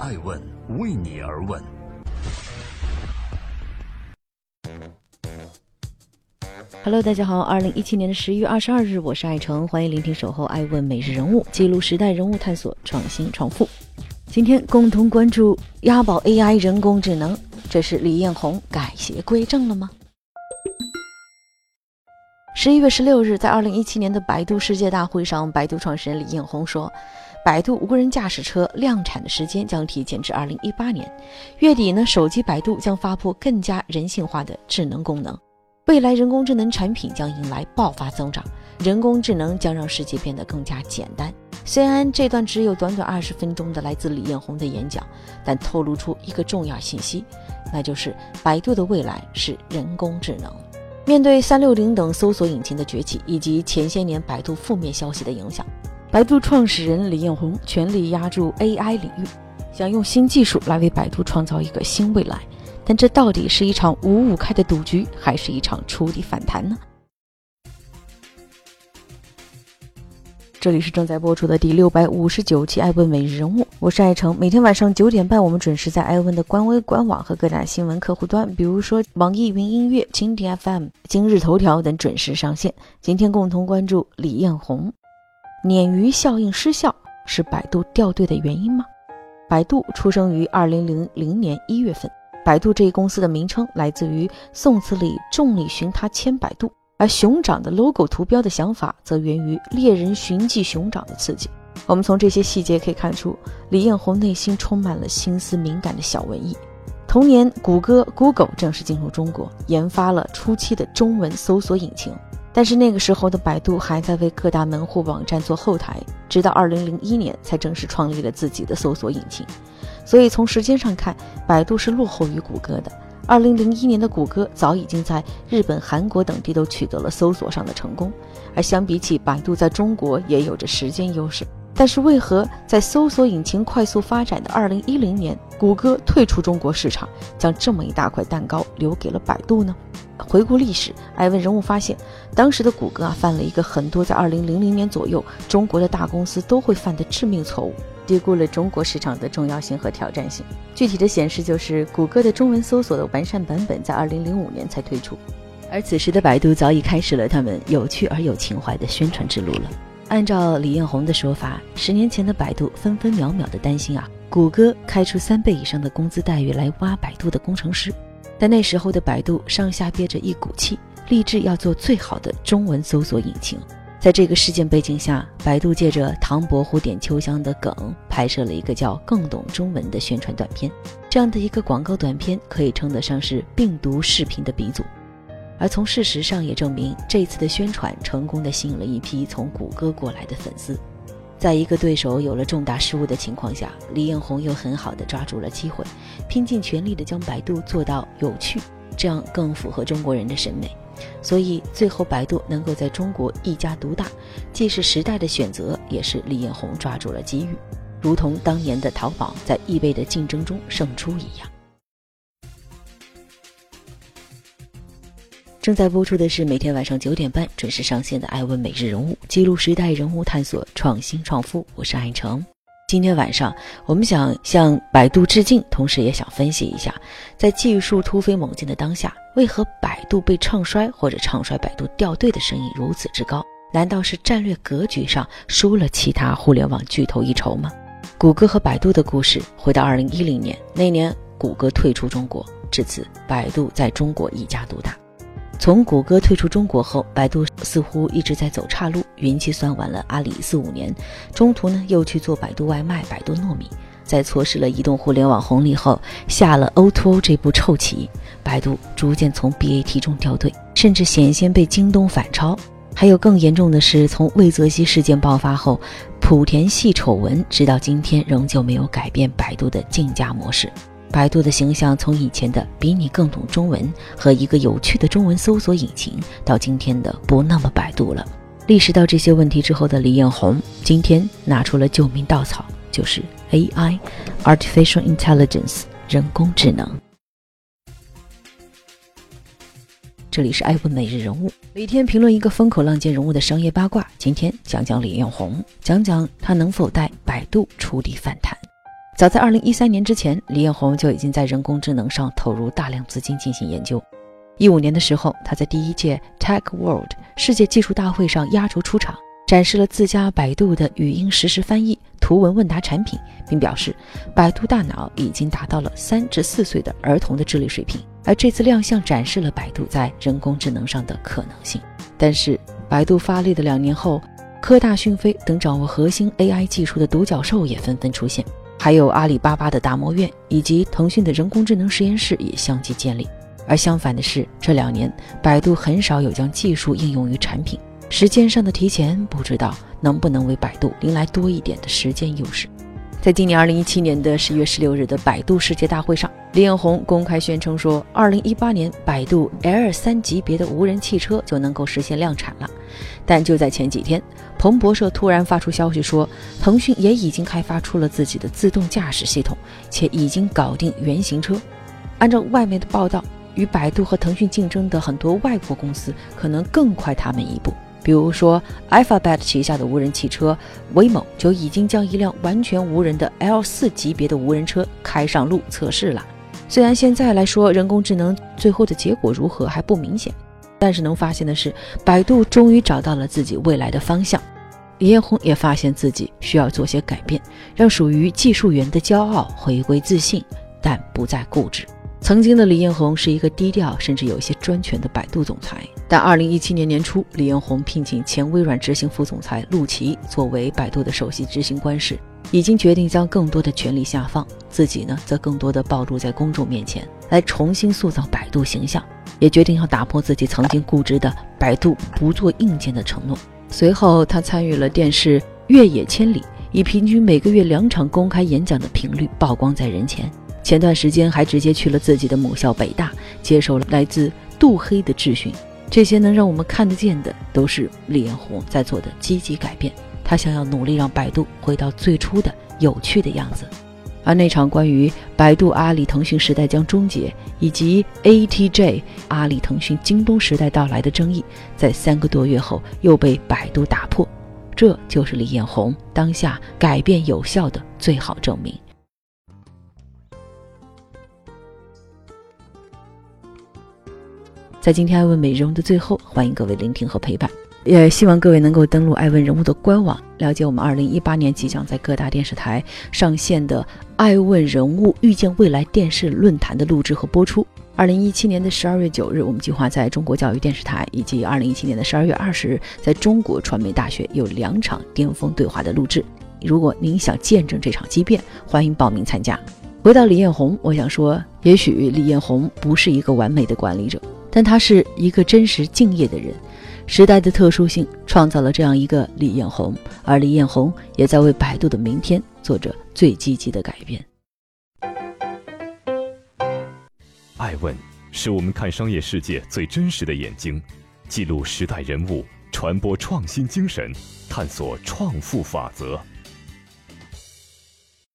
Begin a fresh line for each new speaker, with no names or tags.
爱问为你而问。
Hello，大家好，二零一七年的十一月二十二日，我是爱成，欢迎聆听守候爱问每日人物，记录时代人物，探索创新创富。今天共同关注押宝 AI 人工智能，这是李彦宏改邪归正了吗？十一月十六日，在二零一七年的百度世界大会上，百度创始人李彦宏说，百度无人驾驶车量产的时间将提前至二零一八年，月底呢，手机百度将发布更加人性化的智能功能。未来人工智能产品将迎来爆发增长，人工智能将让世界变得更加简单。虽然这段只有短短二十分钟的来自李彦宏的演讲，但透露出一个重要信息，那就是百度的未来是人工智能。面对三六零等搜索引擎的崛起，以及前些年百度负面消息的影响，百度创始人李彦宏全力压住 AI 领域，想用新技术来为百度创造一个新未来。但这到底是一场五五开的赌局，还是一场触底反弹呢？这里是正在播出的第六百五十九期《艾问每日人物》，我是艾成。每天晚上九点半，我们准时在艾问的官微、官网和各大新闻客户端，比如说网易云音乐、蜻蜓 FM、今日头条等准时上线。今天共同关注李彦宏，鲶鱼效应失效是百度掉队的原因吗？百度出生于二零零零年一月份。百度这一公司的名称来自于宋词里“众里寻他千百度”，而熊掌的 logo 图标的想法则源于猎人寻迹熊掌的刺激。我们从这些细节可以看出，李彦宏内心充满了心思敏感的小文艺。同年，谷歌 Google 正式进入中国，研发了初期的中文搜索引擎。但是那个时候的百度还在为各大门户网站做后台，直到二零零一年才正式创立了自己的搜索引擎。所以从时间上看，百度是落后于谷歌的。二零零一年的谷歌早已经在日本、韩国等地都取得了搜索上的成功，而相比起百度，在中国也有着时间优势。但是为何在搜索引擎快速发展的2010年，谷歌退出中国市场，将这么一大块蛋糕留给了百度呢？回顾历史，艾问人物发现，当时的谷歌啊犯了一个很多在2000年左右中国的大公司都会犯的致命错误，低估了中国市场的重要性和挑战性。具体的显示就是，谷歌的中文搜索的完善版本在2005年才推出，而此时的百度早已开始了他们有趣而有情怀的宣传之路了。按照李彦宏的说法，十年前的百度分分秒秒的担心啊，谷歌开出三倍以上的工资待遇来挖百度的工程师。但那时候的百度上下憋着一股气，立志要做最好的中文搜索引擎。在这个事件背景下，百度借着唐伯虎点秋香的梗，拍摄了一个叫《更懂中文》的宣传短片。这样的一个广告短片，可以称得上是病毒视频的鼻祖。而从事实上也证明，这次的宣传成功的吸引了一批从谷歌过来的粉丝。在一个对手有了重大失误的情况下，李彦宏又很好的抓住了机会，拼尽全力的将百度做到有趣，这样更符合中国人的审美。所以最后百度能够在中国一家独大，既是时代的选择，也是李彦宏抓住了机遇，如同当年的淘宝在易贝的竞争中胜出一样。正在播出的是每天晚上九点半准时上线的《爱问每日人物》，记录时代人物，探索创新创富。我是爱成。今天晚上，我们想向百度致敬，同时也想分析一下，在技术突飞猛进的当下，为何百度被唱衰或者唱衰百度掉队的声音如此之高？难道是战略格局上输了其他互联网巨头一筹吗？谷歌和百度的故事，回到二零一零年，那年谷歌退出中国，至此百度在中国一家独大。从谷歌退出中国后，百度似乎一直在走岔路。云计算晚了阿里四五年，中途呢又去做百度外卖、百度糯米，在错失了移动互联网红利后，下了 O2O 这步臭棋，百度逐渐从 BAT 中掉队，甚至险些被京东反超。还有更严重的是，从魏则西事件爆发后，莆田系丑闻直到今天仍旧没有改变百度的竞价模式。百度的形象从以前的比你更懂中文和一个有趣的中文搜索引擎，到今天的不那么百度了。意识到这些问题之后的李彦宏，今天拿出了救命稻草，就是 AI（Artificial Intelligence，人工智能）。这里是爱问每日人物，每天评论一个风口浪尖人物的商业八卦。今天讲讲李彦宏，讲讲他能否带百度触底反弹。早在二零一三年之前，李彦宏就已经在人工智能上投入大量资金进行研究。一五年的时候，他在第一届 Tech World 世界技术大会上压轴出场，展示了自家百度的语音实时翻译、图文问答产品，并表示百度大脑已经达到了三至四岁的儿童的智力水平。而这次亮相展示了百度在人工智能上的可能性。但是，百度发力的两年后，科大讯飞等掌握核心 AI 技术的独角兽也纷纷出现。还有阿里巴巴的达摩院以及腾讯的人工智能实验室也相继建立，而相反的是，这两年百度很少有将技术应用于产品，时间上的提前，不知道能不能为百度迎来多一点的时间优势。在今年二零一七年的十月十六日的百度世界大会上，李彦宏公开宣称说，二零一八年百度 L 三级别的无人汽车就能够实现量产了。但就在前几天，彭博社突然发出消息说，腾讯也已经开发出了自己的自动驾驶系统，且已经搞定原型车。按照外媒的报道，与百度和腾讯竞争的很多外国公司可能更快他们一步。比如说，Alphabet 旗下的无人汽车 Waymo 就已经将一辆完全无人的 L4 级别的无人车开上路测试了。虽然现在来说，人工智能最后的结果如何还不明显，但是能发现的是，百度终于找到了自己未来的方向。李彦宏也发现自己需要做些改变，让属于技术员的骄傲回归自信，但不再固执。曾经的李彦宏是一个低调，甚至有一些专权的百度总裁。但二零一七年年初，李彦宏聘请前微软执行副总裁陆琪作为百度的首席执行官时，已经决定将更多的权力下放，自己呢则更多的暴露在公众面前，来重新塑造百度形象。也决定要打破自己曾经固执的百度不做硬件的承诺。随后，他参与了电视《越野千里》，以平均每个月两场公开演讲的频率曝光在人前。前段时间还直接去了自己的母校北大，接受了来自杜黑的质询。这些能让我们看得见的，都是李彦宏在做的积极改变。他想要努力让百度回到最初的有趣的样子。而那场关于百度、阿里、腾讯时代将终结，以及 ATJ 阿里、腾讯、京东时代到来的争议，在三个多月后又被百度打破。这就是李彦宏当下改变有效的最好证明。在今天爱问美容的最后，欢迎各位聆听和陪伴，也希望各位能够登录爱问人物的官网，了解我们二零一八年即将在各大电视台上线的爱问人物遇见未来电视论坛的录制和播出。二零一七年的十二月九日，我们计划在中国教育电视台，以及二零一七年的十二月二十日，在中国传媒大学有两场巅峰对话的录制。如果您想见证这场激变，欢迎报名参加。回到李彦宏，我想说，也许李彦宏不是一个完美的管理者。但他是一个真实敬业的人，时代的特殊性创造了这样一个李彦宏，而李彦宏也在为百度的明天做着最积极的改变。
爱问是我们看商业世界最真实的眼睛，记录时代人物，传播创新精神，探索创富法则。